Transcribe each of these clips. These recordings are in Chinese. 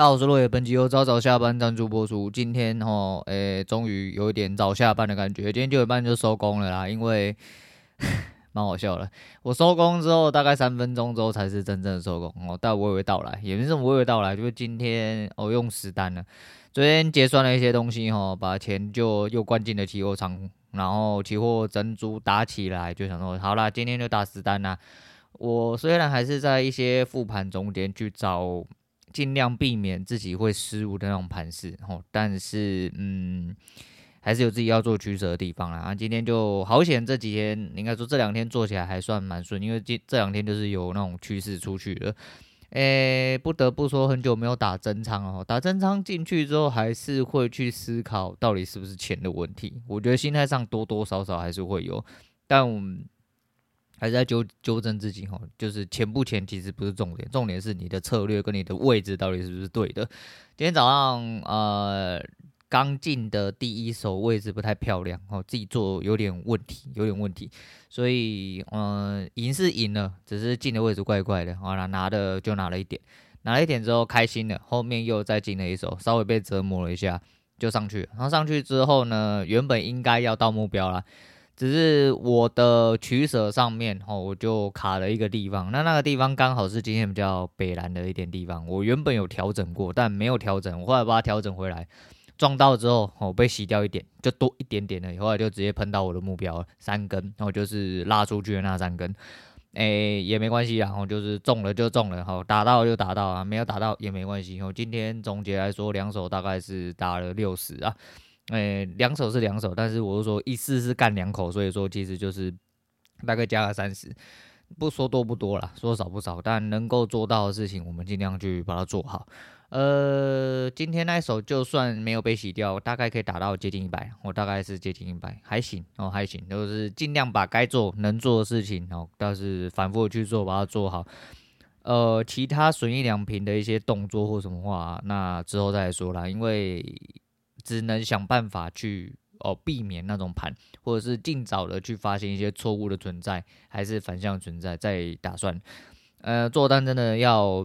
大家好，我是落叶，本集由早早下班赞助播出。今天哦，诶、终于有一点早下班的感觉。今天九点半就收工了啦，因为 蛮好笑的。我收工之后，大概三分钟之后才是真正的收工哦，但我也会到来，也没什么娓娓道来，就是今天我、哦、用实单了。昨天结算了一些东西哈，把钱就又灌进了期货仓，然后期货整组打起来，就想说好啦，今天就打实单啦。我虽然还是在一些复盘中间去找。尽量避免自己会失误的那种盘势，吼，但是嗯，还是有自己要做取舍的地方啦。啊，今天就好险，这几天应该说这两天做起来还算蛮顺，因为这这两天就是有那种趋势出去了。诶、不得不说，很久没有打真仓哦，打真仓进去之后，还是会去思考到底是不是钱的问题。我觉得心态上多多少少还是会有，但我们。还是在纠纠正自己哈，就是钱不钱其实不是重点，重点是你的策略跟你的位置到底是不是对的。今天早上呃刚进的第一手位置不太漂亮哦，自己做有点问题，有点问题，所以嗯赢是赢了，只是进的位置怪怪的，好了拿的就拿了一点，拿了一点之后开心了，后面又再进了一手，稍微被折磨了一下就上去，然后上去之后呢，原本应该要到目标了。只是我的取舍上面，吼，我就卡了一个地方。那那个地方刚好是今天比较北蓝的一点地方。我原本有调整过，但没有调整。我后来把它调整回来，撞到之后，吼，被洗掉一点，就多一点点了。后来就直接喷到我的目标三根，然后就是拉出去的那三根。哎、也没关系啊，然后就是中了就中了，好，打到就打到啊，没有打到也没关系。我今天总结来说，两手大概是打了六十啊。诶、两手是两手，但是我是说一次是干两口，所以说其实就是大概加了三十，不说多不多啦，说少不少，但能够做到的事情，我们尽量去把它做好。呃，今天那一手就算没有被洗掉，大概可以打到接近一百，我大概是接近一百，还行哦，还行，就是尽量把该做能做的事情哦，但是反复去做，把它做好。呃，其他损益两平的一些动作或什么话，那之后再说啦，因为。只能想办法去哦避免那种盘，或者是尽早的去发现一些错误的存在，还是反向存在，再打算。呃，做单真的要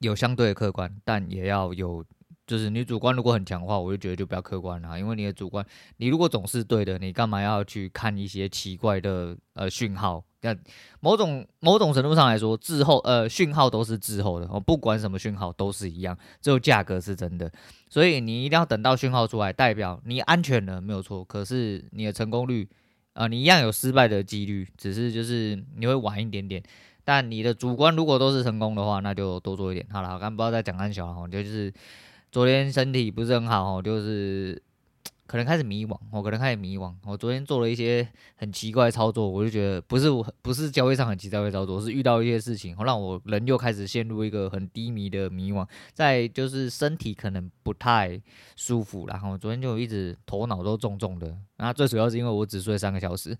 有相对的客观，但也要有，就是你主观如果很强的话，我就觉得就不要客观了，因为你的主观，你如果总是对的，你干嘛要去看一些奇怪的呃讯号？那某种某种程度上来说，滞后呃讯号都是滞后的哦，不管什么讯号都是一样，只有价格是真的，所以你一定要等到讯号出来，代表你安全了没有错，可是你的成功率啊、你一样有失败的几率，只是就是你会晚一点点，但你的主观如果都是成功的话，那就多做一点。好了，我刚不要再讲安小了，就是昨天身体不是很好哦，就是。可能开始迷惘，我可能开始迷惘。我昨天做了一些很奇怪的操作，我就觉得不是我不是交易上很奇怪的操作，是遇到一些事情，让我人又开始陷入一个很低迷的迷惘。再就是身体可能不太舒服，然后昨天就一直头脑都重重的。那最主要是因为我只睡三个小时，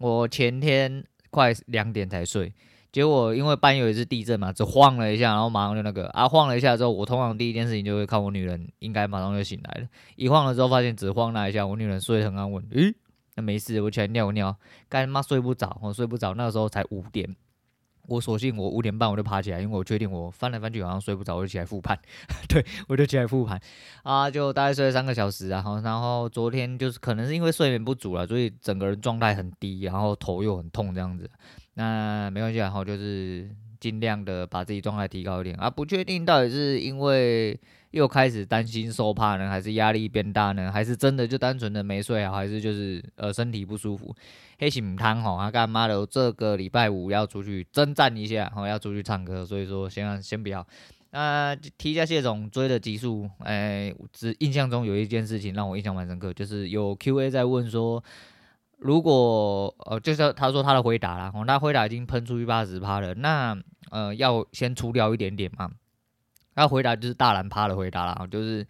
我前天快两点才睡。结果因为半夜有一次地震嘛，只晃了一下，然后马上就那个啊，晃了一下之后，我通常第一件事情就会看我女人，应该马上就醒来了。一晃了之后，发现只晃那一下，我女人睡得很安稳。诶，那没事，我起来尿尿，干妈睡不着，我睡不着。那个时候才五点，我索性我五点半我就爬起来，因为我确定我翻来翻去好像睡不着，我就起来复盘。对，我就起来复盘啊，就大概睡了三个小时啊。然后，然后昨天就是可能是因为睡眠不足了，所以整个人状态很低，然后头又很痛这样子。那没关系，然后就是尽量的把自己状态提高一点啊。不确定到底是因为又开始担心受怕呢，还是压力变大呢，还是真的就单纯的没睡好，还是就是呃身体不舒服？黑心汤吼啊，干妈的，这个礼拜五要出去征战一下，然后要出去唱歌，所以说先先不要。那提一下谢总追的集数，哎，只印象中有一件事情让我印象蛮深刻，就是有 QA 在问说。如果呃，就是他说他的回答啦，哦，那回答已经喷出去八十趴了，那呃要先出掉一点点嘛。他回答就是大蓝趴的回答啦，就是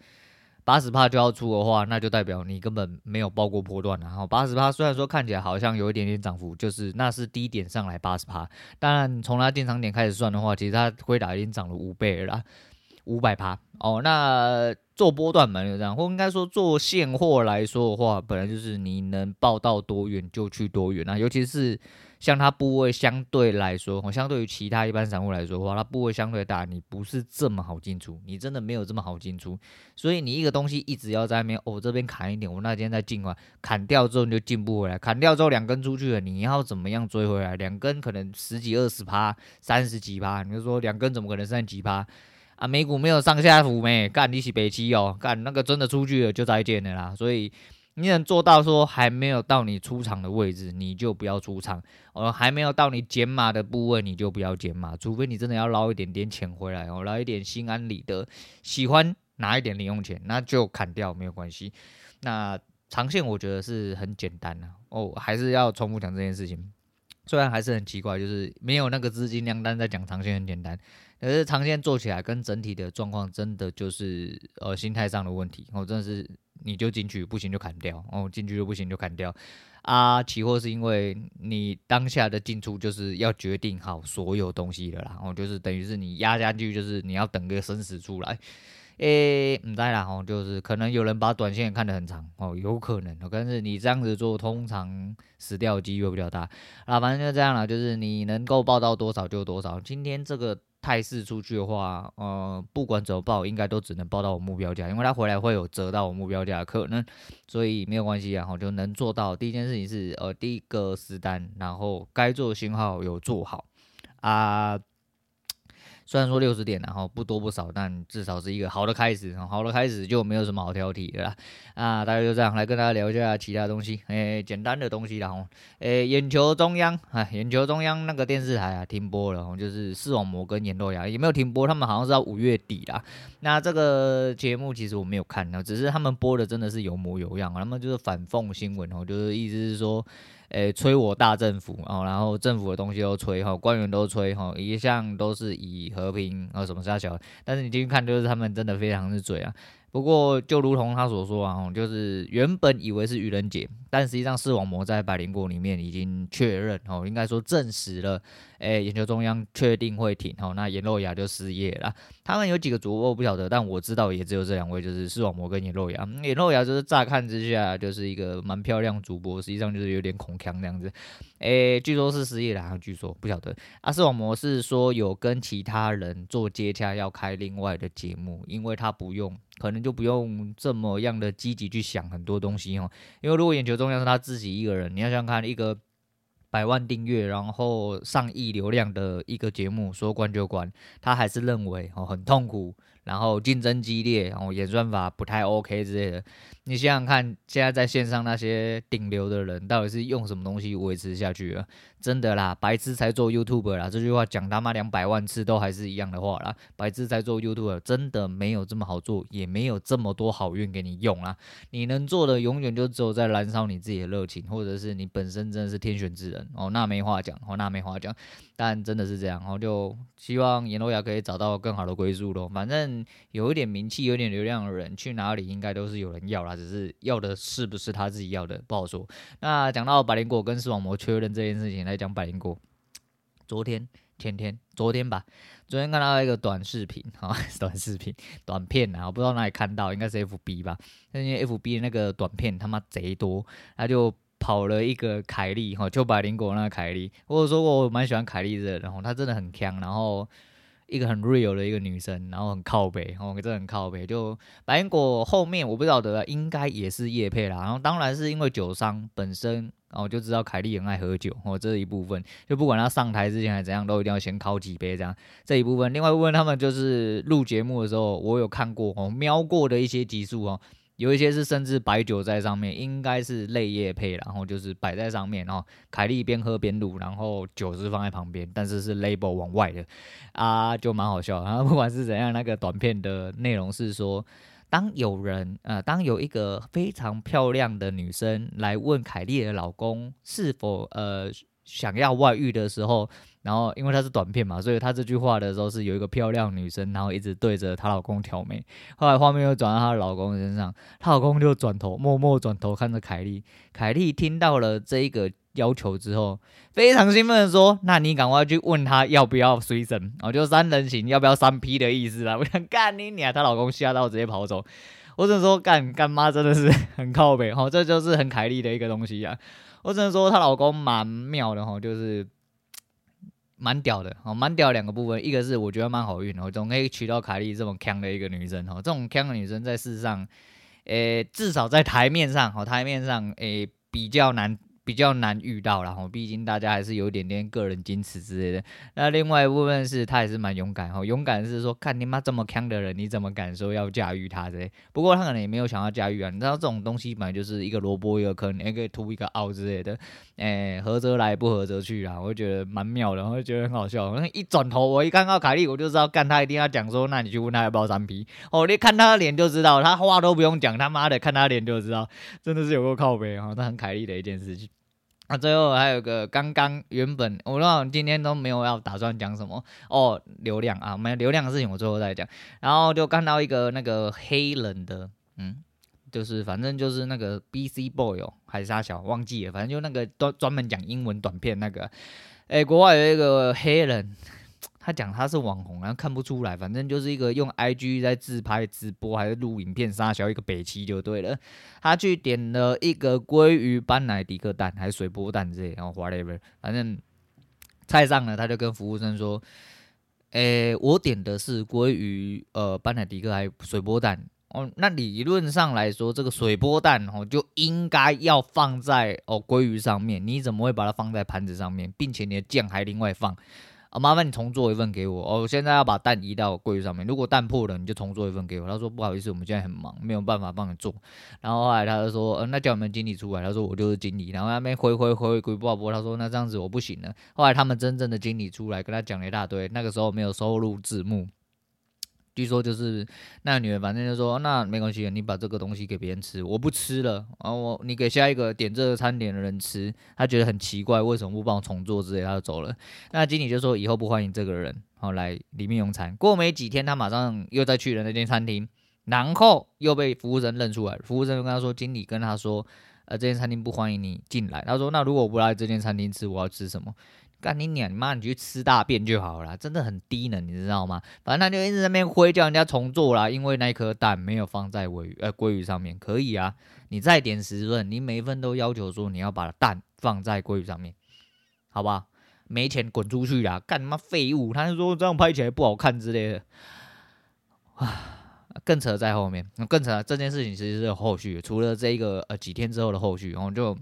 八十趴就要出的话，那就代表你根本没有抱过波段，然后八十趴虽然说看起来好像有一点点涨幅，就是那是低点上来八十趴，当然从他进场点开始算的话，其实他回答已经涨了五倍了啦。五百趴哦，那做波段嘛就这样，或应该说做现货来说的话，本来就是你能抱到多远就去多远啊，尤其是像它部位相对来说，我相对于其他一般散户来说的话，它部位相对大，你不是这么好进出，你真的没有这么好进出。所以你一个东西一直要在那边，哦，这边砍一点，我那天再进完，砍掉之后你就进不回来，砍掉之后两根出去了，你要怎么样追回来？两根可能十几二十趴，三十几趴，你就说两根怎么可能三十几趴？啊，美股没有上下浮没？干你是北七哦，干那个真的出去了就再见了啦。所以你能做到说还没有到你出场的位置，你就不要出场；哦，还没有到你减码的部位，你就不要减码。除非你真的要捞一点点钱回来哦，捞一点心安理得，喜欢拿一点零用钱，那就砍掉没有关系。那长线我觉得是很简单的哦，还是要重复讲这件事情。虽然还是很奇怪，就是没有那个资金量，但在讲长线很简单。可是长线做起来跟整体的状况真的就是呃心态上的问题哦，真的是你就进去不行就砍掉哦，进去就不行就砍掉啊。期货是因为你当下的进出就是要决定好所有东西的啦，哦，就是等于是你压下去就是你要等个生死出来。诶，唔知啦，哦，就是可能有人把短线看得很长哦，有可能，但是你这样子做通常死掉的几率会比较大啊。反正就这样啦，就是你能够报到多少就多少。今天这个。态势出去的话，呃，不管怎么报，应该都只能报到我目标价，因为它回来会有折到我目标价可能，所以没有关系啊，然后就能做到。第一件事情是，呃，第一个实单，然后该做的信号有做好啊。虽然说六十点，然后不多不少，但至少是一个好的开始。好的开始就没有什么好挑剔的啦。啊，大概就这样，来跟大家聊一下其他东西。诶，简单的东西啦。诶，眼球中央，哎，眼球中央那个电视台啊停播了，就是视网膜跟颜漏牙也没有停播，他们好像是到五月底啦。那这个节目其实我没有看，只是他们播的真的是有模有样，他们就是反讽新闻哦，就是意思是说。诶，吹我大政府哦，然后政府的东西都吹哈，官员都吹哈，一向都是以和平啊什么杀小，但是你进去看，就是他们真的非常是嘴啊。不过，就如同他所说啊，就是原本以为是愚人节，但实际上视网膜在百灵果里面已经确认哦，应该说证实了，诶，眼球中央确定会停哦，那颜漏牙就失业了。他们有几个主播我不晓得，但我知道也只有这两位，就是视网膜跟颜漏牙。颜漏牙就是乍看之下就是一个蛮漂亮主播，实际上就是有点恐腔那样子。诶，据说是失业了，据说不晓得。啊，视网膜是说有跟其他人做接洽，要开另外的节目，因为他不用。可能就不用这么样的积极去想很多东西哦，因为如果眼球中央是他自己一个人，你要想看一个百万订阅，然后上亿流量的一个节目，说关就关，他还是认为哦很痛苦，然后竞争激烈，然后演算法不太 OK 之类的。你想想看，现在在线上那些顶流的人，到底是用什么东西维持下去啊？真的啦，白痴才做 YouTube 啦！这句话讲他妈两百万次都还是一样的话啦。白痴才做 YouTube，真的没有这么好做，也没有这么多好运给你用啦。你能做的永远就只有在燃烧你自己的热情，或者是你本身真的是天选之人哦，那没话讲哦，那没话讲。但真的是这样，然后就希望阎罗牙可以找到更好的归宿咯。反正有一点名气、有点流量的人去哪里，应该都是有人要啦。只是要的是不是他自己要的，不好说。那讲到百灵果跟视网膜确认这件事情来讲，百灵果昨天、前天、昨天吧，昨天看到一个短视频，哈，短视频、短片啊，我不知道哪里看到，应该是 FB 吧。因为 FB 的那个短片他妈贼多，他就跑了一个凯莉，哈，就百灵果那个凯莉。我说过我蛮喜欢凯莉的，然后他真的很强，然后。一个很 real 的一个女生，然后很靠北，哦，真的很靠北。就百灵果后面我不晓得，应该也是叶配啦。然后当然是因为酒商本身，哦就知道凯莉很爱喝酒，哦，这一部分就不管她上台之前还怎样，都一定要先靠几杯这样。这一部分，另外一部分他们就是录节目的时候，我有看过哦，瞄过的一些集数哦。有一些是甚至白酒在上面，应该是类业配，然后就是摆在上面，然后凯莉边喝边录，然后酒是放在旁边，但是是 label 往外的，啊，就蛮好笑。然 后不管是怎样，那个短片的内容是说，当有人呃，当有一个非常漂亮的女生来问凯莉的老公是否呃想要外遇的时候。然后，因为她是短片嘛，所以她这句话的时候是有一个漂亮女生，然后一直对着她老公挑眉。后来画面又转到她老公身上，她老公就转头，默默转头看着凯莉。凯莉听到了这一个要求之后，非常兴奋的说：“那你赶快去问他要不要随身，哦，就三人行要不要三 P 的意思啦。”我想干你娘，她老公吓到直接跑走。我只能说干干妈真的是 很靠北哈，这就是很凯莉的一个东西啊。我只能说她老公蛮妙的哈，就是蛮屌的哦，蛮屌两个部分，一个是我觉得蛮好运哦，总可以娶到凯莉这么强的一个女生哦，这种强的女生在世上，诶、至少在台面上哦，台面上诶、比较难。比较难遇到，然后毕竟大家还是有点点个人矜持之类的。那另外一部分是她也是蛮勇敢哈，勇敢是说看你妈这么强的人，你怎么敢说要驾驭她之类？不过她可能也没有想要驾驭啊，你知道这种东西本来就是一个萝卜一个坑，也可以凸一个凹之类的。诶、合则来，不合则去啊，我觉得蛮妙的，我就觉得很好笑。那一转头，我一看到凯莉，我就知道干他一定要讲说，那你去问他要不要三 P 哦，你看他的脸就知道，他话都不用讲，他妈的看他脸就知道，真的是有够靠背哈，那很凯莉的一件事情。那、啊、最后还有个刚刚原本我那今天都没有要打算讲什么哦，流量啊，没流量的事情我最后再讲。然后就看到一个那个黑人的，嗯，就是反正就是那个 BC Boy 哦，还是啥小忘记了，反正就那个专专门讲英文短片那个，哎，国外有一个黑人。他讲他是网红，然后看不出来，反正就是一个用 IG 在自拍直播还是录影片杀小一个北七就对了。他去点了一个鲑鱼班乃迪克蛋还是水波蛋之类，然后 whatever，反正菜上了，他就跟服务生说：“诶、我点的是鲑鱼呃班乃迪克还水波蛋哦。那理论上来说，这个水波蛋哦就应该要放在哦鲑鱼上面，你怎么会把它放在盘子上面，并且你的酱还另外放？”啊，麻烦你重做一份给我。哦，我现在要把蛋移到柜子上面。如果蛋破了，你就重做一份给我。他说不好意思，我们现在很忙，没有办法帮你做。然后后来他就说，呃，那叫你们经理出来。他说我就是经理。然后那边回回回回不不，他说那这样子我不行了。后来他们真正的经理出来跟他讲了一大堆。那个时候没有收录字幕。据说就是那女人，反正就说那没关系，你把这个东西给别人吃，我不吃了。然后我你给下一个点这个餐点的人吃，他觉得很奇怪，为什么不帮我重做之类，他就走了。那经理就说以后不欢迎这个人，好来里面用餐。过没几天，他马上又再去了那间餐厅，然后又被服务生认出来。服务生就跟他说，经理跟他说，呃，这间餐厅不欢迎你进来。他说那如果我不来这间餐厅吃，我要吃什么？干你娘！你妈，你去吃大便就好了，真的很低能，你知道吗？反正他就一直在那边挥，叫人家重做啦，因为那颗蛋没有放在尾呃鲑鱼上面。可以啊，你再点十份，你每一份都要求说你要把蛋放在鲑鱼上面，好吧？没钱滚出去啦！干他妈废物！他就说这样拍起来不好看之类的。啊，更扯在后面，更扯，这件事情其实是有后续，除了这个呃几天之后的后续，然后就。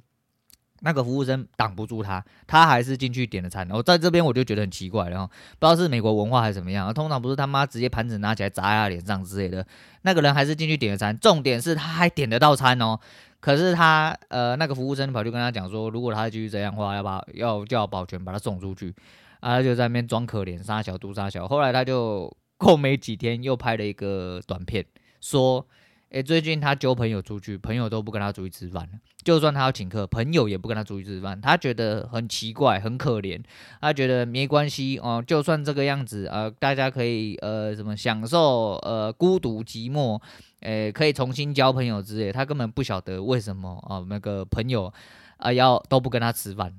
那个服务生挡不住他，他还是进去点了餐。我在这边我就觉得很奇怪，然后不知道是美国文化还是怎么样，通常不是他妈直接盘子拿起来砸在他脸上之类的。那个人还是进去点了餐，重点是他还点得到餐哦。可是他呃那个服务生跑去跟他讲说，如果他继续这样的话，要把要叫保全把他送出去。啊，就在那边装可怜，杀小杜杀小。后来他就过没几天又拍了一个短片，说。诶，最近他交朋友出去，朋友都不跟他出去吃饭，就算他要请客，朋友也不跟他出去吃饭。他觉得很奇怪，很可怜。他觉得没关系哦，就算这个样子，呃，大家可以呃什么享受呃孤独寂寞，诶，可以重新交朋友之类。他根本不晓得为什么啊、那个朋友啊、要都不跟他吃饭。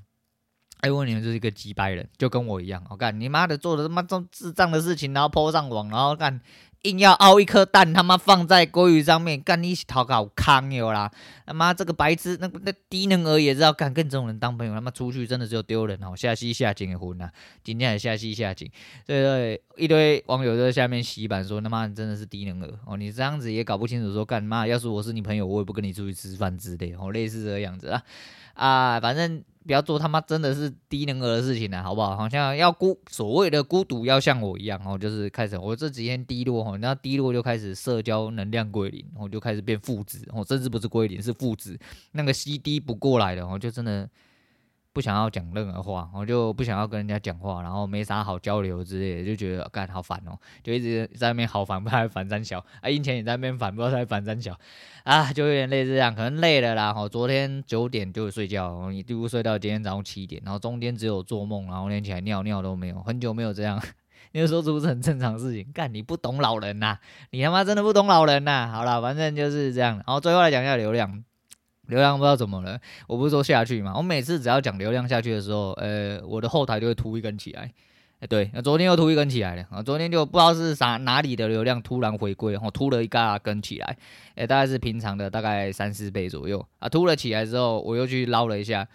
哎，问你们就是一个机掰人，就跟我一样。我干你妈的，做的他妈这智障的事情，然后泼上网，然后干。硬要凹一颗蛋，他妈放在鲑鱼上面，干你讨个好康哟啦！他妈这个白痴，那那低能儿也知道干跟这种人当朋友，他妈出去真的只有丢人哦，下戏下井的婚呐，今天还下戏下井，对对，一堆网友都在下面洗版说他妈你真的是低能儿哦，你这样子也搞不清楚说干嘛，要是我是你朋友，我也不跟你出去吃饭之类哦，类似这个样子啊啊，反正。不要做他妈真的是低能儿的事情了，好不好？好像要孤所谓的孤独要像我一样哦，就是开始我这几天低落哈，然后低落就开始社交能量归零，我就开始变负值哦，甚至不是归零是负值，那个 CD 不过来的哦，就真的。不想要讲任何话，我就不想要跟人家讲话，然后没啥好交流之类的，就觉得干好烦哦，就一直在那边好烦，不知道烦三小啊，印钱也在那边烦，不知道在烦三小啊，就有点类似这样，可能累了啦。哈，昨天九点就睡觉，你一路睡到今天早上七点，然后中间只有做梦，然后连起来尿尿都没有，很久没有这样。你就说这不是很正常的事情？干你不懂老人呐，你他妈真的不懂老人呐。好了，反正就是这样。然后最后来讲一下流量。流量不知道怎么了，我不是说下去嘛？我每次只要讲流量下去的时候，呃，我的后台就会突一根起来。哎，对，那昨天又突一根起来了啊！昨天就不知道是啥哪里的流量突然回归，然后突了一嘎根起来，哎，大概是平常的大概三四倍左右啊。突了起来之后，我又去捞了一下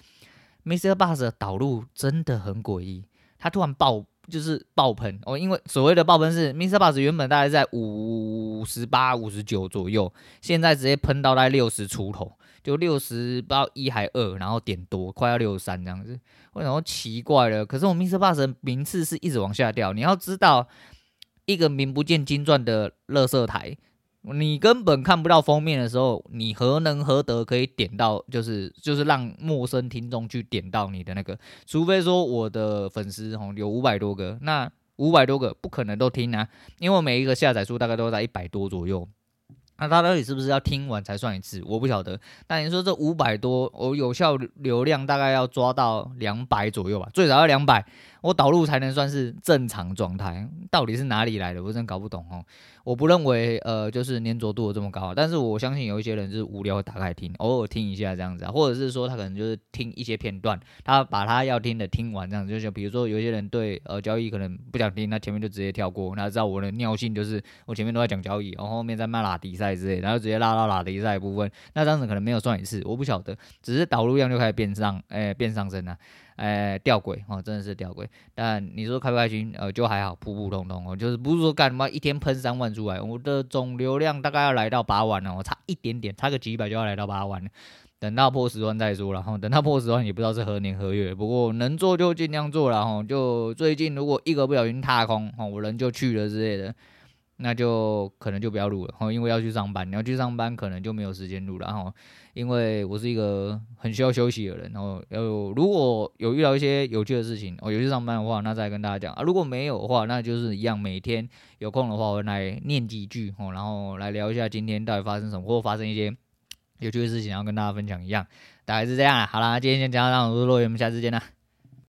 ，Mr. Boss 的导入真的很诡异，它突然爆。就是爆喷哦，因为所谓的爆喷是 Mr. Boss 原本大概在五十八、五十九左右，现在直接喷到大概六十出头，就六十不知道一还二，然后点多快要六十三这样子。为什么奇怪了？可是我 Mr. Bus 名次是一直往下掉。你要知道，一个名不见经传的垃圾台。你根本看不到封面的时候，你何能何德可以点到？就是就是让陌生听众去点到你的那个，除非说我的粉丝吼有五百多个，那五百多个不可能都听啊，因为每一个下载数大概都在一百多左右。那他到底是不是要听完才算一次？我不晓得。但你说这五百多，我有效流量大概要抓到两百左右吧，最少要两百，我导入才能算是正常状态。到底是哪里来的？我真搞不懂哦。我不认为，呃，就是粘着度这么高，但是我相信有一些人就是无聊会打开听，偶尔听一下这样子啊，或者是说他可能就是听一些片段，他把他要听的听完这样子，就像比如说有些人对呃交易可能不想听，那前面就直接跳过，那知道我的尿性就是我前面都在讲交易，然后后面在骂拉迪赛之类，然后直接拉到拉迪赛部分，那这样子可能没有算一次，我不晓得，只是导入量就开始变上，哎、变上升了。哎，吊诡哦，真的是吊诡。但你说开不开心？呃，就还好，普普通通哦，就是不是说干嘛一天喷三万出来，我的总流量大概要来到八万了，我差一点点，差个几百就要来到八万了。等到破十万再说了，然后等到破十万也不知道是何年何月。不过能做就尽量做了哈。就最近如果一个不小心踏空，哦，我人就去了之类的。那就可能就不要录了哈，因为要去上班。你要去上班，可能就没有时间录了哈。因为我是一个很需要休息的人，然后要如果有遇到一些有趣的事情，哦，有去上班的话，那再跟大家讲啊。如果没有的话，那就是一样，每天有空的话，我来念几句哦，然后来聊一下今天到底发生什么，或发生一些有趣的事情，然后跟大家分享一样。大概是这样啦。好啦，今天先讲到这，我是洛言，我们下次见啦。